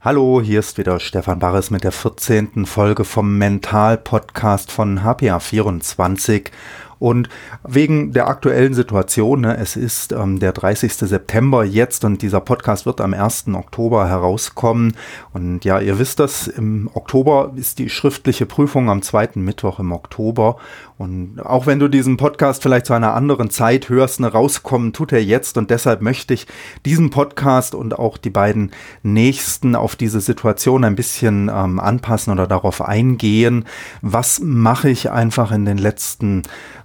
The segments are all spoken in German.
Hallo, hier ist wieder Stefan Barres mit der 14. Folge vom Mental-Podcast von HPA24 und wegen der aktuellen Situation, ne, es ist ähm, der 30. September jetzt und dieser Podcast wird am 1. Oktober herauskommen. Und ja, ihr wisst das, im Oktober ist die schriftliche Prüfung am zweiten Mittwoch im Oktober. Und auch wenn du diesen Podcast vielleicht zu einer anderen Zeit hörst, ne, rauskommen tut er jetzt. Und deshalb möchte ich diesen Podcast und auch die beiden nächsten auf diese Situation ein bisschen ähm, anpassen oder darauf eingehen. Was mache ich einfach in den letzten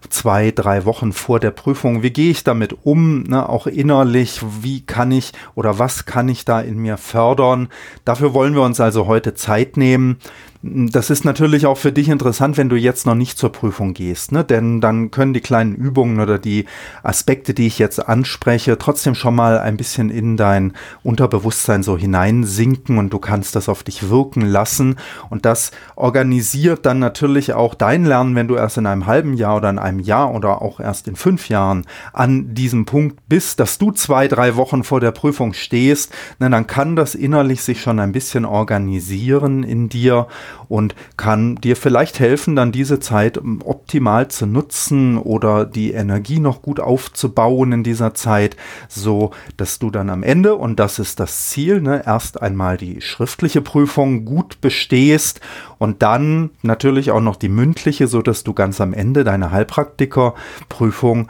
zwei, drei Wochen vor der Prüfung. Wie gehe ich damit um, ne, auch innerlich? Wie kann ich oder was kann ich da in mir fördern? Dafür wollen wir uns also heute Zeit nehmen. Das ist natürlich auch für dich interessant, wenn du jetzt noch nicht zur Prüfung gehst, ne? denn dann können die kleinen Übungen oder die Aspekte, die ich jetzt anspreche, trotzdem schon mal ein bisschen in dein Unterbewusstsein so hineinsinken und du kannst das auf dich wirken lassen. Und das organisiert dann natürlich auch dein Lernen, wenn du erst in einem halben Jahr oder in einem Jahr oder auch erst in fünf Jahren an diesem Punkt bist, dass du zwei, drei Wochen vor der Prüfung stehst, ne, dann kann das innerlich sich schon ein bisschen organisieren in dir und kann dir vielleicht helfen, dann diese Zeit ähm, optimal zu nutzen oder die Energie noch gut aufzubauen in dieser Zeit, so dass du dann am Ende, und das ist das Ziel, ne, erst einmal die schriftliche Prüfung gut bestehst und dann natürlich auch noch die mündliche, so dass du ganz am Ende deine Heilpraktikerprüfung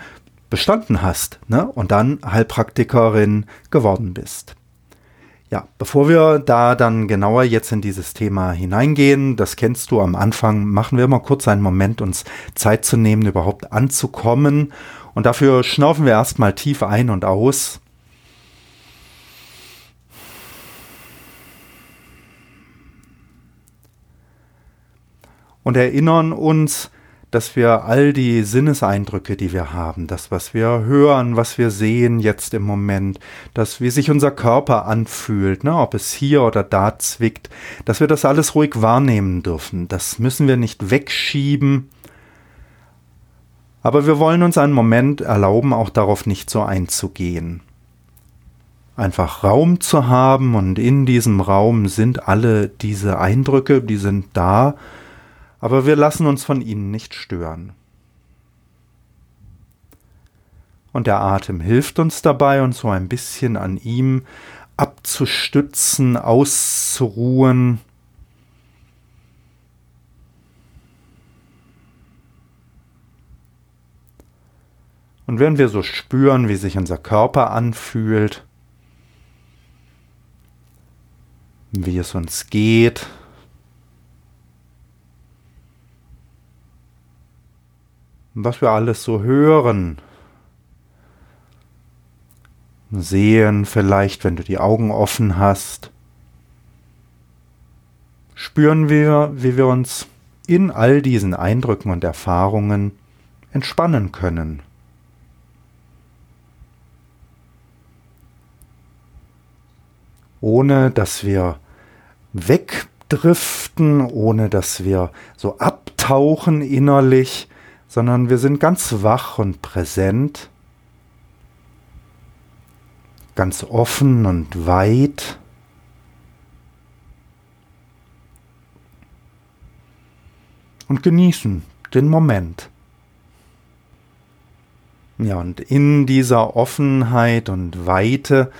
bestanden hast ne, und dann Heilpraktikerin geworden bist. Ja, bevor wir da dann genauer jetzt in dieses Thema hineingehen, das kennst du am Anfang, machen wir mal kurz einen Moment, uns Zeit zu nehmen, überhaupt anzukommen. Und dafür schnaufen wir erstmal tief ein und aus. Und erinnern uns, dass wir all die Sinneseindrücke, die wir haben, das, was wir hören, was wir sehen jetzt im Moment, dass wie sich unser Körper anfühlt, ne, ob es hier oder da zwickt, dass wir das alles ruhig wahrnehmen dürfen. Das müssen wir nicht wegschieben. Aber wir wollen uns einen Moment erlauben, auch darauf nicht so einzugehen. Einfach Raum zu haben und in diesem Raum sind alle diese Eindrücke, die sind da, aber wir lassen uns von ihnen nicht stören. Und der Atem hilft uns dabei, uns so ein bisschen an ihm abzustützen, auszuruhen. Und wenn wir so spüren, wie sich unser Körper anfühlt, wie es uns geht, was wir alles so hören, sehen vielleicht, wenn du die Augen offen hast, spüren wir, wie wir uns in all diesen Eindrücken und Erfahrungen entspannen können. Ohne dass wir wegdriften, ohne dass wir so abtauchen innerlich, sondern wir sind ganz wach und präsent, ganz offen und weit. Und genießen den Moment. Ja, und in dieser Offenheit und Weite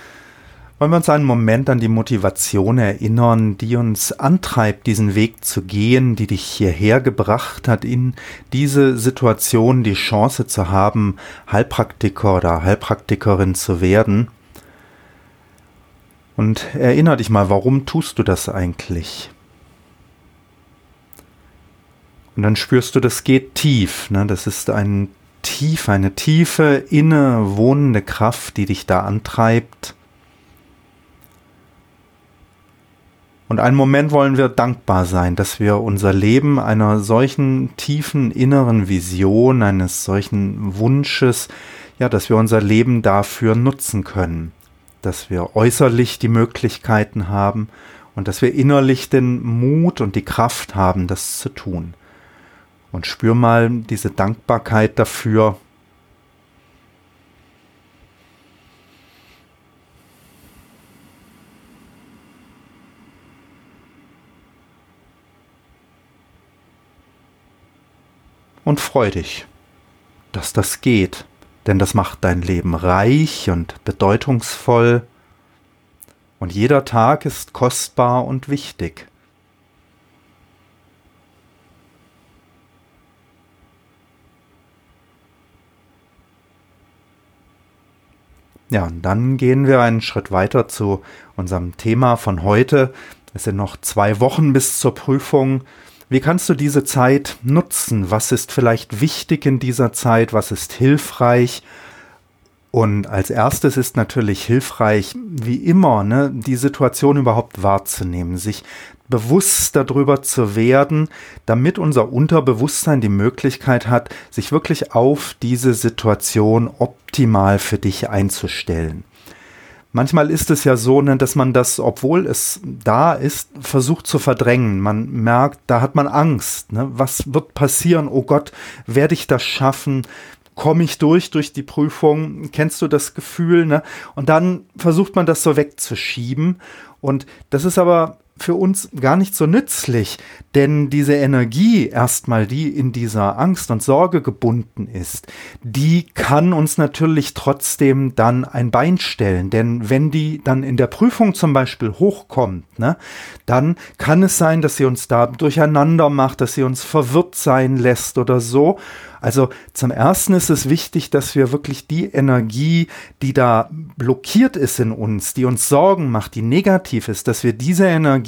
wollen wir uns einen Moment an die Motivation erinnern, die uns antreibt, diesen Weg zu gehen, die dich hierher gebracht hat, in diese Situation die Chance zu haben, Heilpraktiker oder Heilpraktikerin zu werden. Und erinnere dich mal, warum tust du das eigentlich? Und dann spürst du, das geht tief. Ne? Das ist ein tief, eine tiefe, innewohnende Kraft, die dich da antreibt Und einen Moment wollen wir dankbar sein, dass wir unser Leben einer solchen tiefen inneren Vision, eines solchen Wunsches, ja, dass wir unser Leben dafür nutzen können, dass wir äußerlich die Möglichkeiten haben und dass wir innerlich den Mut und die Kraft haben, das zu tun. Und spür mal diese Dankbarkeit dafür, und freu dich, dass das geht, denn das macht dein Leben reich und bedeutungsvoll und jeder Tag ist kostbar und wichtig. Ja, und dann gehen wir einen Schritt weiter zu unserem Thema von heute. Es sind noch zwei Wochen bis zur Prüfung. Wie kannst du diese Zeit nutzen? Was ist vielleicht wichtig in dieser Zeit? Was ist hilfreich? Und als erstes ist natürlich hilfreich, wie immer, ne, die Situation überhaupt wahrzunehmen, sich bewusst darüber zu werden, damit unser Unterbewusstsein die Möglichkeit hat, sich wirklich auf diese Situation optimal für dich einzustellen. Manchmal ist es ja so, ne, dass man das, obwohl es da ist, versucht zu verdrängen. Man merkt, da hat man Angst. Ne? Was wird passieren? Oh Gott, werde ich das schaffen? komme ich durch durch die Prüfung, kennst du das Gefühl, ne? Und dann versucht man das so wegzuschieben und das ist aber für uns gar nicht so nützlich, denn diese Energie erstmal, die in dieser Angst und Sorge gebunden ist, die kann uns natürlich trotzdem dann ein Bein stellen, denn wenn die dann in der Prüfung zum Beispiel hochkommt, ne, dann kann es sein, dass sie uns da durcheinander macht, dass sie uns verwirrt sein lässt oder so. Also zum Ersten ist es wichtig, dass wir wirklich die Energie, die da blockiert ist in uns, die uns Sorgen macht, die negativ ist, dass wir diese Energie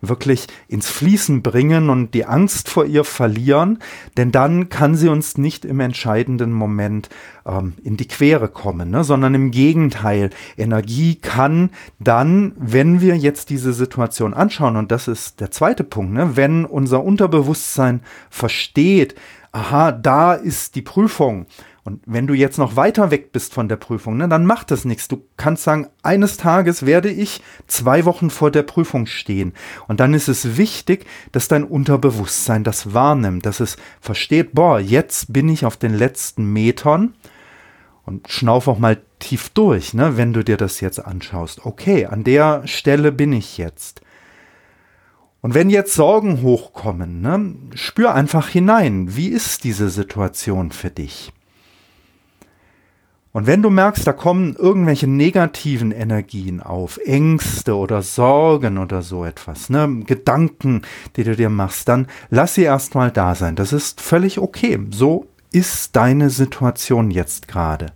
wirklich ins Fließen bringen und die Angst vor ihr verlieren, denn dann kann sie uns nicht im entscheidenden Moment ähm, in die Quere kommen, ne? sondern im Gegenteil. Energie kann dann, wenn wir jetzt diese Situation anschauen, und das ist der zweite Punkt, ne? wenn unser Unterbewusstsein versteht, aha, da ist die Prüfung. Und wenn du jetzt noch weiter weg bist von der Prüfung, ne, dann macht das nichts. Du kannst sagen, eines Tages werde ich zwei Wochen vor der Prüfung stehen. Und dann ist es wichtig, dass dein Unterbewusstsein das wahrnimmt, dass es versteht, boah, jetzt bin ich auf den letzten Metern und schnauf auch mal tief durch, ne, wenn du dir das jetzt anschaust. Okay, an der Stelle bin ich jetzt. Und wenn jetzt Sorgen hochkommen, ne, spür einfach hinein, wie ist diese Situation für dich? Und wenn du merkst, da kommen irgendwelche negativen Energien auf, Ängste oder Sorgen oder so etwas, ne, Gedanken, die du dir machst, dann lass sie erstmal da sein. Das ist völlig okay. So ist deine Situation jetzt gerade.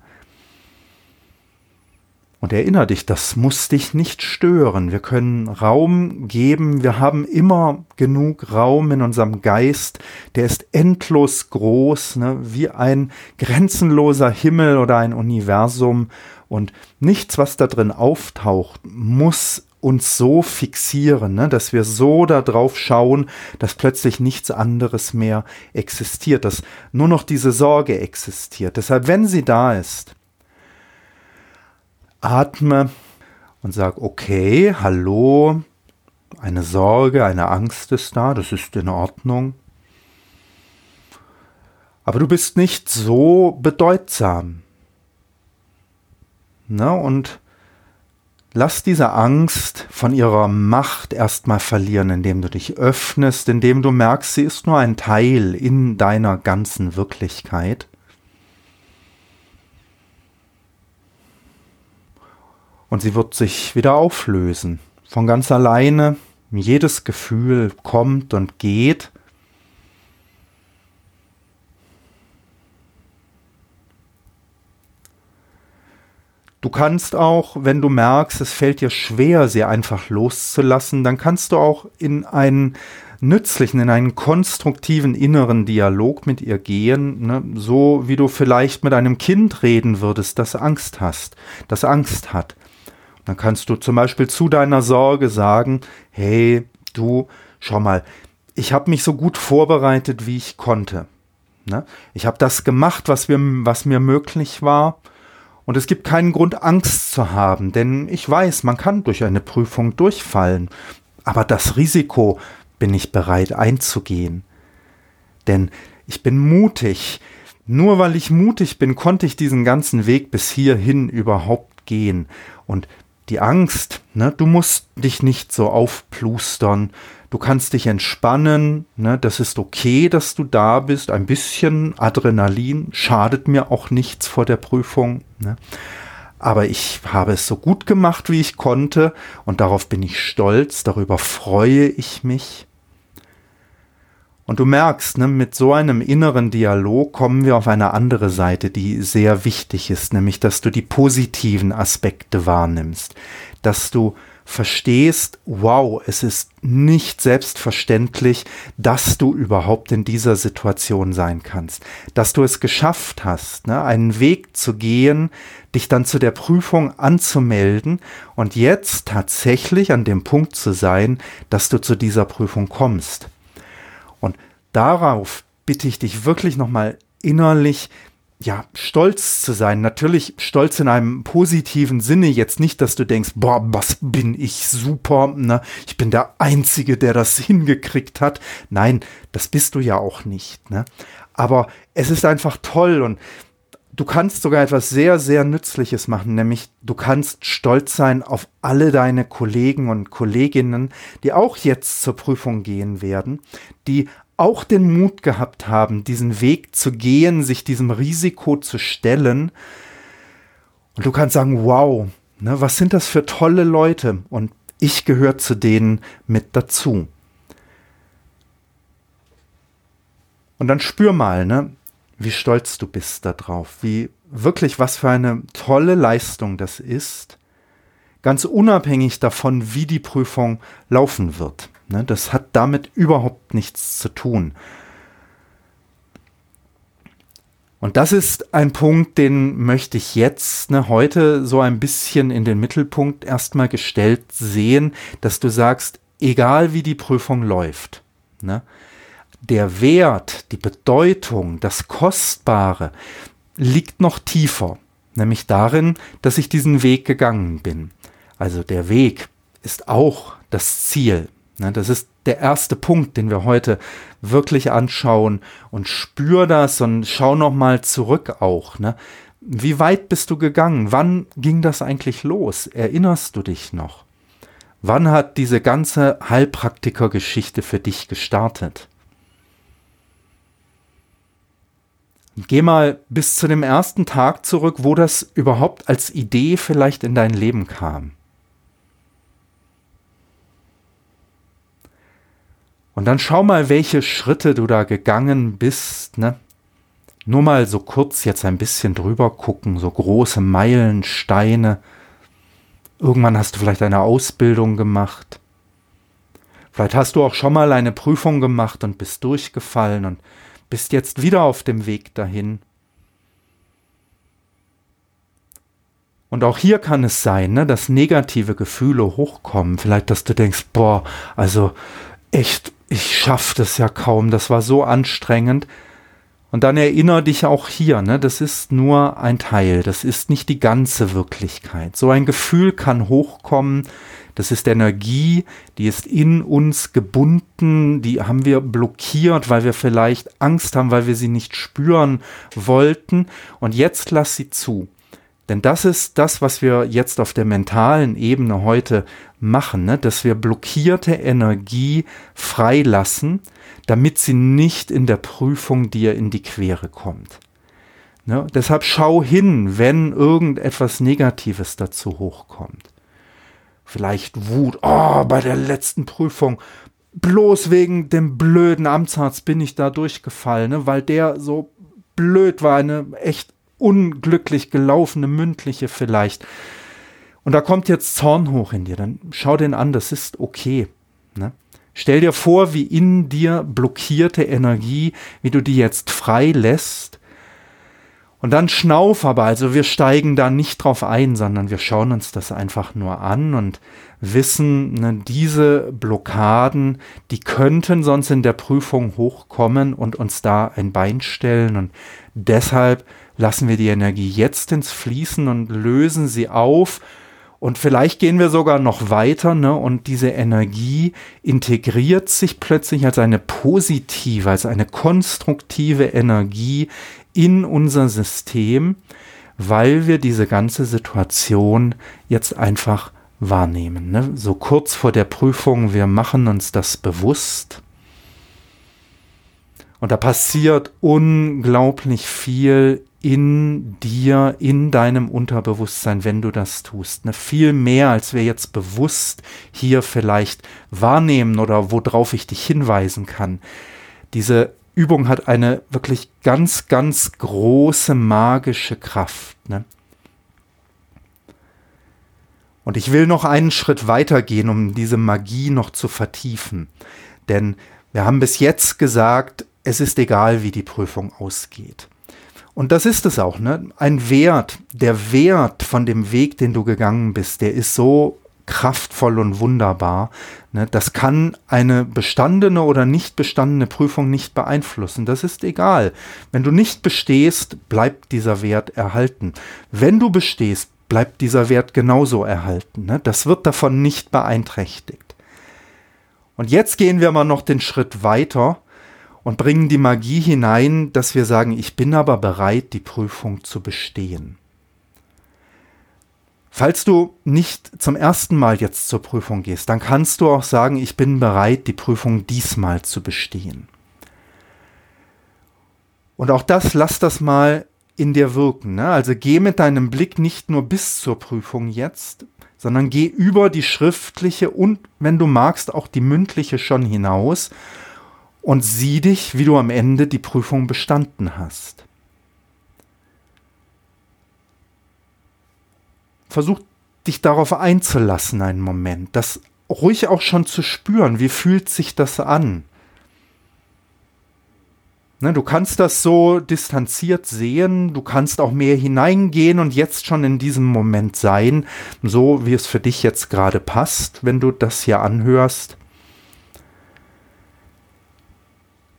Und erinnere dich, das muss dich nicht stören. Wir können Raum geben. Wir haben immer genug Raum in unserem Geist. Der ist endlos groß, ne? wie ein grenzenloser Himmel oder ein Universum. Und nichts, was da drin auftaucht, muss uns so fixieren, ne? dass wir so darauf schauen, dass plötzlich nichts anderes mehr existiert, dass nur noch diese Sorge existiert. Deshalb, wenn sie da ist, atme und sag, okay, hallo, eine Sorge, eine Angst ist da, das ist in Ordnung. Aber du bist nicht so bedeutsam. Ne? Und lass diese Angst von ihrer Macht erstmal verlieren, indem du dich öffnest, indem du merkst, sie ist nur ein Teil in deiner ganzen Wirklichkeit. Und sie wird sich wieder auflösen. Von ganz alleine. Jedes Gefühl kommt und geht. Du kannst auch, wenn du merkst, es fällt dir schwer, sie einfach loszulassen, dann kannst du auch in einen nützlichen, in einen konstruktiven inneren Dialog mit ihr gehen, ne? so wie du vielleicht mit einem Kind reden würdest, das Angst hast, das Angst hat Dann kannst du zum Beispiel zu deiner Sorge sagen, hey, du, schau mal, ich habe mich so gut vorbereitet, wie ich konnte. Ne? Ich habe das gemacht, was, wir, was mir möglich war. Und es gibt keinen Grund, Angst zu haben, denn ich weiß, man kann durch eine Prüfung durchfallen. Aber das Risiko bin ich bereit einzugehen. Denn ich bin mutig. Nur weil ich mutig bin, konnte ich diesen ganzen Weg bis hierhin überhaupt gehen. Und die Angst, ne, du musst dich nicht so aufplustern, du kannst dich entspannen, ne, das ist okay, dass du da bist, ein bisschen Adrenalin schadet mir auch nichts vor der Prüfung, ne. aber ich habe es so gut gemacht, wie ich konnte und darauf bin ich stolz, darüber freue ich mich. Und du merkst, ne, mit so einem inneren Dialog kommen wir auf eine andere Seite, die sehr wichtig ist, nämlich dass du die positiven Aspekte wahrnimmst, dass du verstehst, wow, es ist nicht selbstverständlich, dass du überhaupt in dieser Situation sein kannst, dass du es geschafft hast, ne, einen Weg zu gehen, dich dann zu der Prüfung anzumelden und jetzt tatsächlich an dem Punkt zu sein, dass du zu dieser Prüfung kommst. Und darauf bitte ich dich wirklich nochmal innerlich ja, stolz zu sein. Natürlich stolz in einem positiven Sinne. Jetzt nicht, dass du denkst, boah, was bin ich super, ne? Ich bin der Einzige, der das hingekriegt hat. Nein, das bist du ja auch nicht, ne? Aber es ist einfach toll und du kannst sogar etwas sehr, sehr Nützliches machen, nämlich du kannst stolz sein auf alle deine Kollegen und Kolleginnen, die auch jetzt zur Prüfung gehen werden, die auch den Mut gehabt haben, diesen Weg zu gehen, sich diesem Risiko zu stellen. Und du kannst sagen, wow, ne, was sind das für tolle Leute? Und ich gehöre zu denen mit dazu. Und dann spür mal, ne, wie stolz du bist darauf, wie wirklich was für eine tolle Leistung das ist, ganz unabhängig davon, wie die Prüfung laufen wird. Ne, das hat damit überhaupt nichts zu tun. Und das ist ein Punkt, den möchte ich jetzt ne, heute so ein bisschen in den Mittelpunkt erstmal gestellt sehen, dass du sagst, egal wie die Prüfung läuft, ne, der Wert, die Bedeutung, das Kostbare liegt noch tiefer, nämlich darin, dass ich diesen Weg gegangen bin. Also der Weg ist auch das Ziel. Ne, das ist der erste Punkt, den wir heute wirklich anschauen und spür das und schau noch mal zurück auch. Ne? Wie weit bist du gegangen? Wann ging das eigentlich los? Erinnerst du dich noch? Wann hat diese ganze Heilpraktiker-Geschichte für dich gestartet? Geh mal bis zu dem ersten Tag zurück, wo das überhaupt als Idee vielleicht in dein Leben kam. Und dann schau mal, welche Schritte du da gegangen bist, ne? Nur mal so kurz jetzt ein bisschen drüber gucken, so große Meilensteine. Irgendwann hast du vielleicht eine Ausbildung gemacht. Vielleicht hast du auch schon mal eine Prüfung gemacht und bist durchgefallen und bist jetzt wieder auf dem Weg dahin. Und auch hier kann es sein, ne, dass negative Gefühle hochkommen. Vielleicht, dass du denkst, boah, also echt, ich schaff das ja kaum, das war so anstrengend. Und dann erinnere dich auch hier, ne, das ist nur ein Teil, das ist nicht die ganze Wirklichkeit. So ein Gefühl kann hochkommen, das ist Energie, die ist in uns gebunden, die haben wir blockiert, weil wir vielleicht Angst haben, weil wir sie nicht spüren wollten. Und jetzt lass sie zu. Denn das ist das, was wir jetzt auf der mentalen Ebene heute machen, ne? dass wir blockierte Energie freilassen, damit sie nicht in der Prüfung dir in die Quere kommt. Ne? Deshalb schau hin, wenn irgendetwas Negatives dazu hochkommt vielleicht Wut, oh, bei der letzten Prüfung, bloß wegen dem blöden Amtsarzt bin ich da durchgefallen, ne, weil der so blöd war, eine echt unglücklich gelaufene mündliche vielleicht. Und da kommt jetzt Zorn hoch in dir, dann schau den an, das ist okay. Ne? Stell dir vor, wie in dir blockierte Energie, wie du die jetzt frei lässt Und dann schnauf aber, also wir steigen da nicht drauf ein, sondern wir schauen uns das einfach nur an und wissen, ne, diese Blockaden, die könnten sonst in der Prüfung hochkommen und uns da ein Bein stellen. Und deshalb lassen wir die Energie jetzt ins Fließen und lösen sie auf. Und vielleicht gehen wir sogar noch weiter, ne? Und diese Energie integriert sich plötzlich als eine positive, als eine konstruktive Energie in unser System, weil wir diese ganze Situation jetzt einfach wahrnehmen. Ne? So kurz vor der Prüfung, wir machen uns das bewusst. Und da passiert unglaublich viel in dir, in deinem Unterbewusstsein, wenn du das tust. Ne? Viel mehr, als wir jetzt bewusst hier vielleicht wahrnehmen oder worauf ich dich hinweisen kann. Diese Übung hat eine wirklich ganz, ganz große magische Kraft. Ne? Und ich will noch einen Schritt weiter gehen, um diese Magie noch zu vertiefen. Denn wir haben bis jetzt gesagt, es ist egal, wie die Prüfung ausgeht. Und das ist es auch, ne? Ein Wert, der Wert von dem Weg, den du gegangen bist, der ist so kraftvoll und wunderbar. Ne? Das kann eine bestandene oder nicht bestandene Prüfung nicht beeinflussen. Das ist egal. Wenn du nicht bestehst, bleibt dieser Wert erhalten. Wenn du bestehst, bleibt dieser Wert genauso erhalten. Ne? Das wird davon nicht beeinträchtigt. Und jetzt gehen wir mal noch den Schritt weiter und bringen die Magie hinein, dass wir sagen, ich bin aber bereit, die Prüfung zu bestehen. Falls du nicht zum ersten Mal jetzt zur Prüfung gehst, dann kannst du auch sagen, ich bin bereit, die Prüfung diesmal zu bestehen. Und auch das, lass das mal in dir wirken. Ne? Also geh mit deinem Blick nicht nur bis zur Prüfung jetzt, sondern geh über die schriftliche und, wenn du magst, auch die mündliche schon hinaus und sieh dich, wie du am Ende die Prüfung bestanden hast. Versuch dich darauf einzulassen einen Moment, das ruhig auch schon zu spüren, wie fühlt sich das an. Ne, du kannst das so distanziert sehen, du kannst auch mehr hineingehen und jetzt schon in diesem Moment sein, so wie es für dich jetzt gerade passt, wenn du das hier anhörst.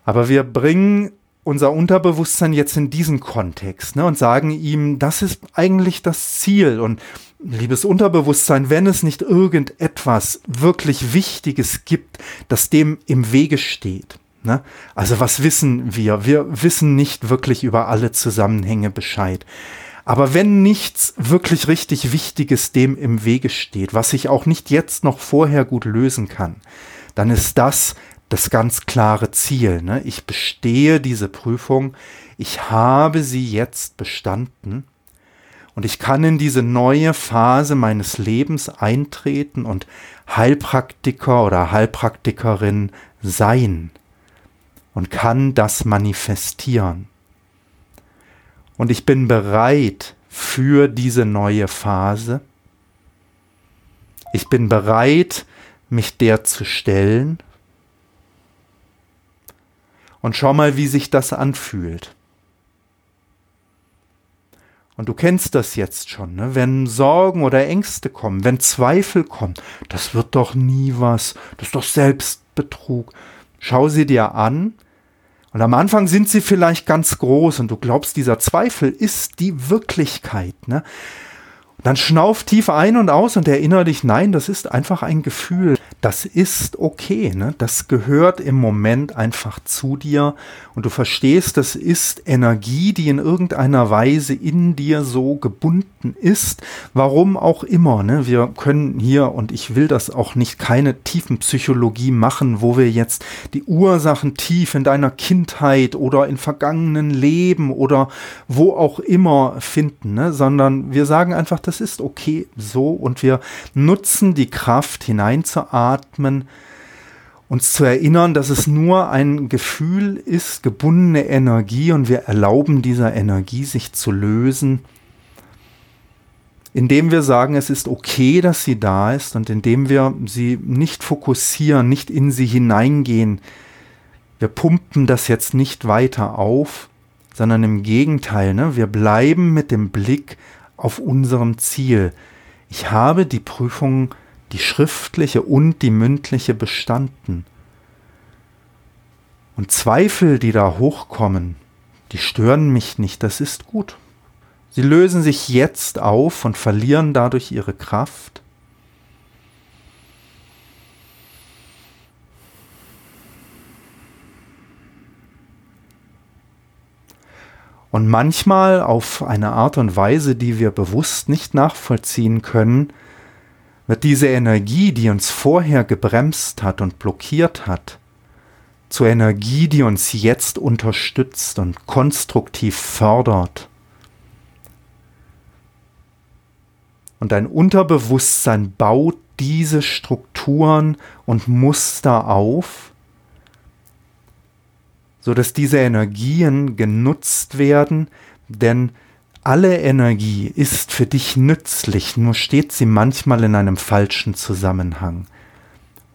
Aber wir bringen unser Unterbewusstsein jetzt in diesen Kontext ne, und sagen ihm, das ist eigentlich das Ziel. Und liebes Unterbewusstsein, wenn es nicht irgendetwas wirklich Wichtiges gibt, das dem im Wege steht. Ne? Also was wissen wir? Wir wissen nicht wirklich über alle Zusammenhänge Bescheid. Aber wenn nichts wirklich richtig Wichtiges dem im Wege steht, was ich auch nicht jetzt noch vorher gut lösen kann, dann ist das das ganz klare Ziel. Ne? Ich bestehe diese Prüfung, ich habe sie jetzt bestanden und ich kann in diese neue Phase meines Lebens eintreten und Heilpraktiker oder Heilpraktikerin sein und kann das manifestieren. Und ich bin bereit für diese neue Phase. Ich bin bereit, mich der zu stellen und schau mal, wie sich das anfühlt. Und du kennst das jetzt schon, ne? wenn Sorgen oder Ängste kommen, wenn Zweifel kommen, das wird doch nie was, das ist doch Selbstbetrug. Schau sie dir an und am Anfang sind sie vielleicht ganz groß und du glaubst, dieser Zweifel ist die Wirklichkeit. Ne? Dann schnauf tief ein und aus und erinnere dich, nein, das ist einfach ein Gefühl das ist okay, ne? das gehört im Moment einfach zu dir und du verstehst, das ist Energie, die in irgendeiner Weise in dir so gebunden ist, warum auch immer. Ne? Wir können hier, und ich will das auch nicht, keine tiefen Psychologie machen, wo wir jetzt die Ursachen tief in deiner Kindheit oder in vergangenen Leben oder wo auch immer finden, ne? sondern wir sagen einfach, das ist okay so und wir nutzen die Kraft hineinzuatmen atmen, uns zu erinnern, dass es nur ein Gefühl ist, gebundene Energie und wir erlauben dieser Energie sich zu lösen, indem wir sagen, es ist okay, dass sie da ist und indem wir sie nicht fokussieren, nicht in sie hineingehen. Wir pumpen das jetzt nicht weiter auf, sondern im Gegenteil, ne? wir bleiben mit dem Blick auf unserem Ziel. Ich habe die Prüfung, die schriftliche und die mündliche bestanden. Und Zweifel, die da hochkommen, die stören mich nicht, das ist gut. Sie lösen sich jetzt auf und verlieren dadurch ihre Kraft. Und manchmal auf eine Art und Weise, die wir bewusst nicht nachvollziehen können, wird diese Energie, die uns vorher gebremst hat und blockiert hat, zur Energie, die uns jetzt unterstützt und konstruktiv fördert. Und dein Unterbewusstsein baut diese Strukturen und Muster auf, so dass diese Energien genutzt werden, denn alle Energie ist für dich nützlich, nur steht sie manchmal in einem falschen Zusammenhang.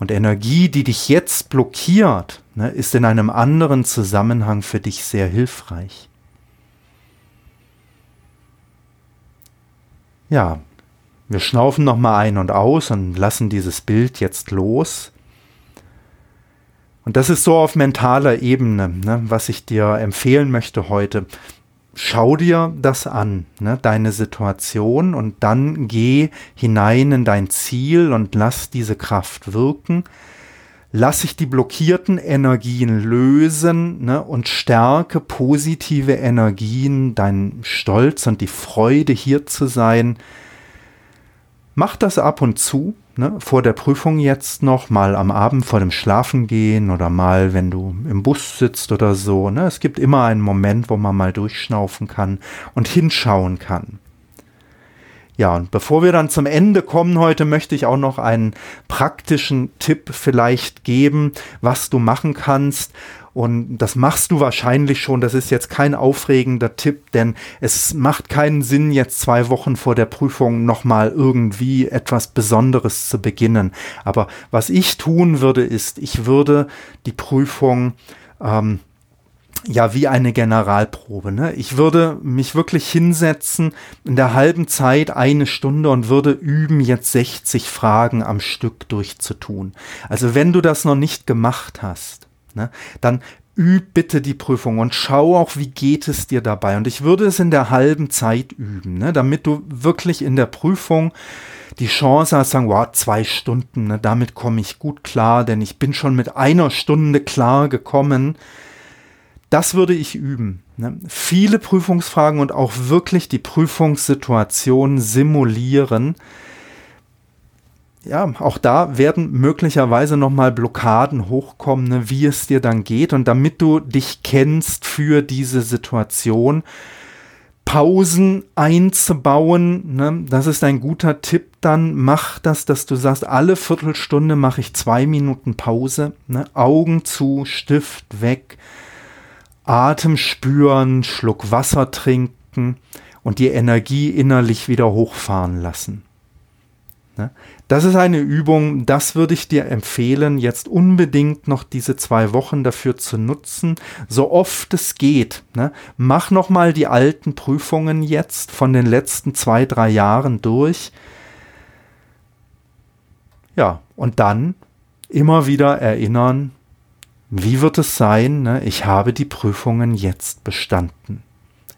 Und Energie, die dich jetzt blockiert, ne, ist in einem anderen Zusammenhang für dich sehr hilfreich. Ja, wir schnaufen nochmal ein und aus und lassen dieses Bild jetzt los. Und das ist so auf mentaler Ebene, ne, was ich dir empfehlen möchte heute. Schau dir das an, ne, deine Situation, und dann geh hinein in dein Ziel und lass diese Kraft wirken. Lass ich die blockierten Energien lösen ne, und stärke positive Energien, deinen Stolz und die Freude hier zu sein. Mach das ab und zu, ne, vor der Prüfung jetzt noch, mal am Abend vor dem Schlafengehen oder mal, wenn du im Bus sitzt oder so. Ne. Es gibt immer einen Moment, wo man mal durchschnaufen kann und hinschauen kann. Ja, und bevor wir dann zum Ende kommen heute, möchte ich auch noch einen praktischen Tipp vielleicht geben, was du machen kannst, und das machst du wahrscheinlich schon. Das ist jetzt kein aufregender Tipp, denn es macht keinen Sinn, jetzt zwei Wochen vor der Prüfung nochmal irgendwie etwas Besonderes zu beginnen. Aber was ich tun würde, ist, ich würde die Prüfung ähm, ja wie eine Generalprobe. Ne? Ich würde mich wirklich hinsetzen in der halben Zeit eine Stunde und würde üben, jetzt 60 Fragen am Stück durchzutun. Also wenn du das noch nicht gemacht hast, ne, dann üb bitte die Prüfung und schau auch, wie geht es dir dabei. Und ich würde es in der halben Zeit üben, ne, damit du wirklich in der Prüfung die Chance hast, sagen, wow, zwei Stunden, ne, damit komme ich gut klar, denn ich bin schon mit einer Stunde klar gekommen. Das würde ich üben. Ne? Viele Prüfungsfragen und auch wirklich die Prüfungssituation simulieren ja, auch da werden möglicherweise nochmal Blockaden hochkommen, ne, wie es dir dann geht. Und damit du dich kennst für diese Situation, Pausen einzubauen, ne, das ist ein guter Tipp. Dann mach das, dass du sagst, alle Viertelstunde mache ich zwei Minuten Pause, ne, Augen zu, Stift weg, Atem spüren, Schluck Wasser trinken und die Energie innerlich wieder hochfahren lassen. Ne? Das ist eine Übung, das würde ich dir empfehlen, jetzt unbedingt noch diese zwei Wochen dafür zu nutzen, so oft es geht. Ne? Mach nochmal die alten Prüfungen jetzt von den letzten zwei, drei Jahren durch. Ja, und dann immer wieder erinnern, wie wird es sein, ne? ich habe die Prüfungen jetzt bestanden.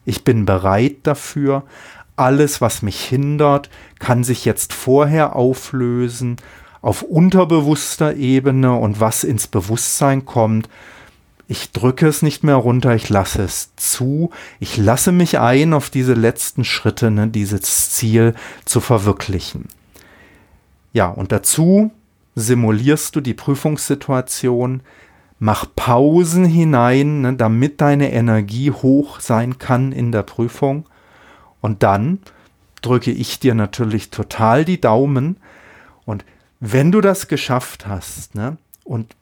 Ich bin bereit dafür, alles, was mich hindert, kann sich jetzt vorher auflösen auf unterbewusster Ebene und was ins Bewusstsein kommt. Ich drücke es nicht mehr runter, ich lasse es zu. Ich lasse mich ein auf diese letzten Schritte, ne, dieses Ziel zu verwirklichen. Ja, und dazu simulierst du die Prüfungssituation, mach Pausen hinein, ne, damit deine Energie hoch sein kann in der Prüfung und dann drücke ich dir natürlich total die Daumen. Und wenn du das geschafft hast, ne, und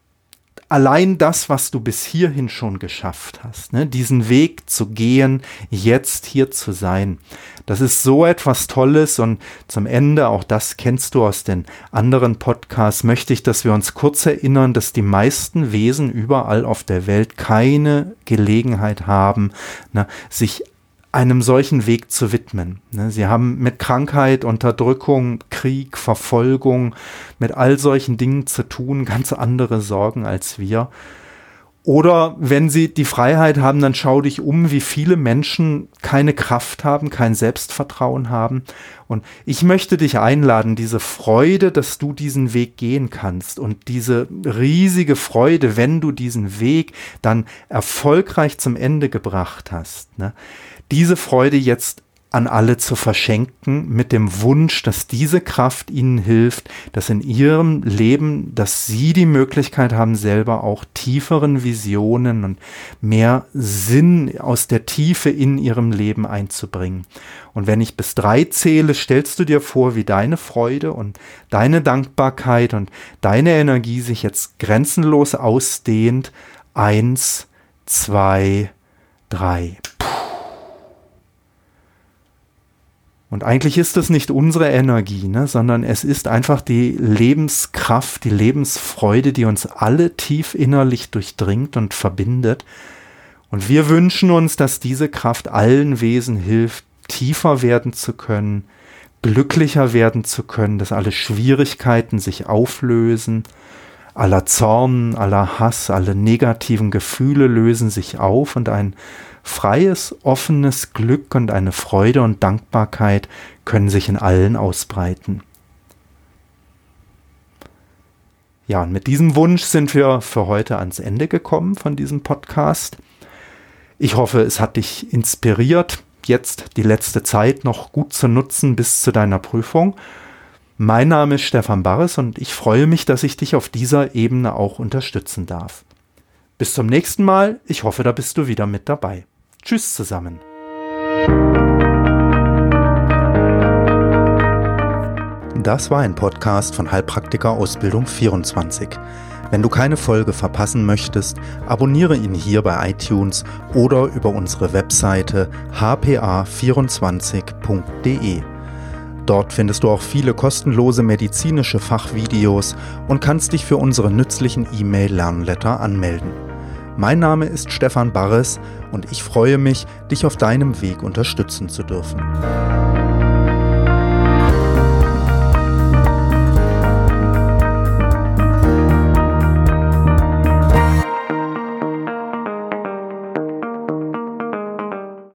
allein das, was du bis hierhin schon geschafft hast, ne, diesen Weg zu gehen, jetzt hier zu sein, das ist so etwas Tolles und zum Ende, auch das kennst du aus den anderen Podcasts, möchte ich, dass wir uns kurz erinnern, dass die meisten Wesen überall auf der Welt keine Gelegenheit haben, ne, sich einem solchen Weg zu widmen. Ne, sie haben mit Krankheit, Unterdrückung, Krieg, Verfolgung, mit all solchen Dingen zu tun, ganz andere Sorgen als wir. Oder wenn sie die Freiheit haben, dann schau dich um, wie viele Menschen keine Kraft haben, kein Selbstvertrauen haben. Und ich möchte dich einladen, diese Freude, dass du diesen Weg gehen kannst und diese riesige Freude, wenn du diesen Weg dann erfolgreich zum Ende gebracht hast, ne? Diese Freude jetzt an alle zu verschenken, mit dem Wunsch, dass diese Kraft ihnen hilft, dass in ihrem Leben, dass sie die Möglichkeit haben, selber auch tieferen Visionen und mehr Sinn aus der Tiefe in ihrem Leben einzubringen. Und wenn ich bis drei zähle, stellst du dir vor, wie deine Freude und deine Dankbarkeit und deine Energie sich jetzt grenzenlos ausdehnt. Eins, zwei, drei. Und eigentlich ist es nicht unsere Energie, ne, sondern es ist einfach die Lebenskraft, die Lebensfreude, die uns alle tief innerlich durchdringt und verbindet. Und wir wünschen uns, dass diese Kraft allen Wesen hilft, tiefer werden zu können, glücklicher werden zu können, dass alle Schwierigkeiten sich auflösen, aller Zorn, aller Hass, alle negativen Gefühle lösen sich auf und ein freies, offenes Glück und eine Freude und Dankbarkeit können sich in allen ausbreiten. Ja, und mit diesem Wunsch sind wir für heute ans Ende gekommen von diesem Podcast. Ich hoffe, es hat dich inspiriert, jetzt die letzte Zeit noch gut zu nutzen bis zu deiner Prüfung. Mein Name ist Stefan Barres und ich freue mich, dass ich dich auf dieser Ebene auch unterstützen darf. Bis zum nächsten Mal. Ich hoffe, da bist du wieder mit dabei. Tschüss zusammen. Das war ein Podcast von Heilpraktiker Ausbildung 24. Wenn du keine Folge verpassen möchtest, abonniere ihn hier bei iTunes oder über unsere Webseite hpa24.de. Dort findest du auch viele kostenlose medizinische Fachvideos und kannst dich für unsere nützlichen E-Mail-Lernletter anmelden. Mein Name ist Stefan Barres und ich freue mich, dich auf deinem Weg unterstützen zu dürfen.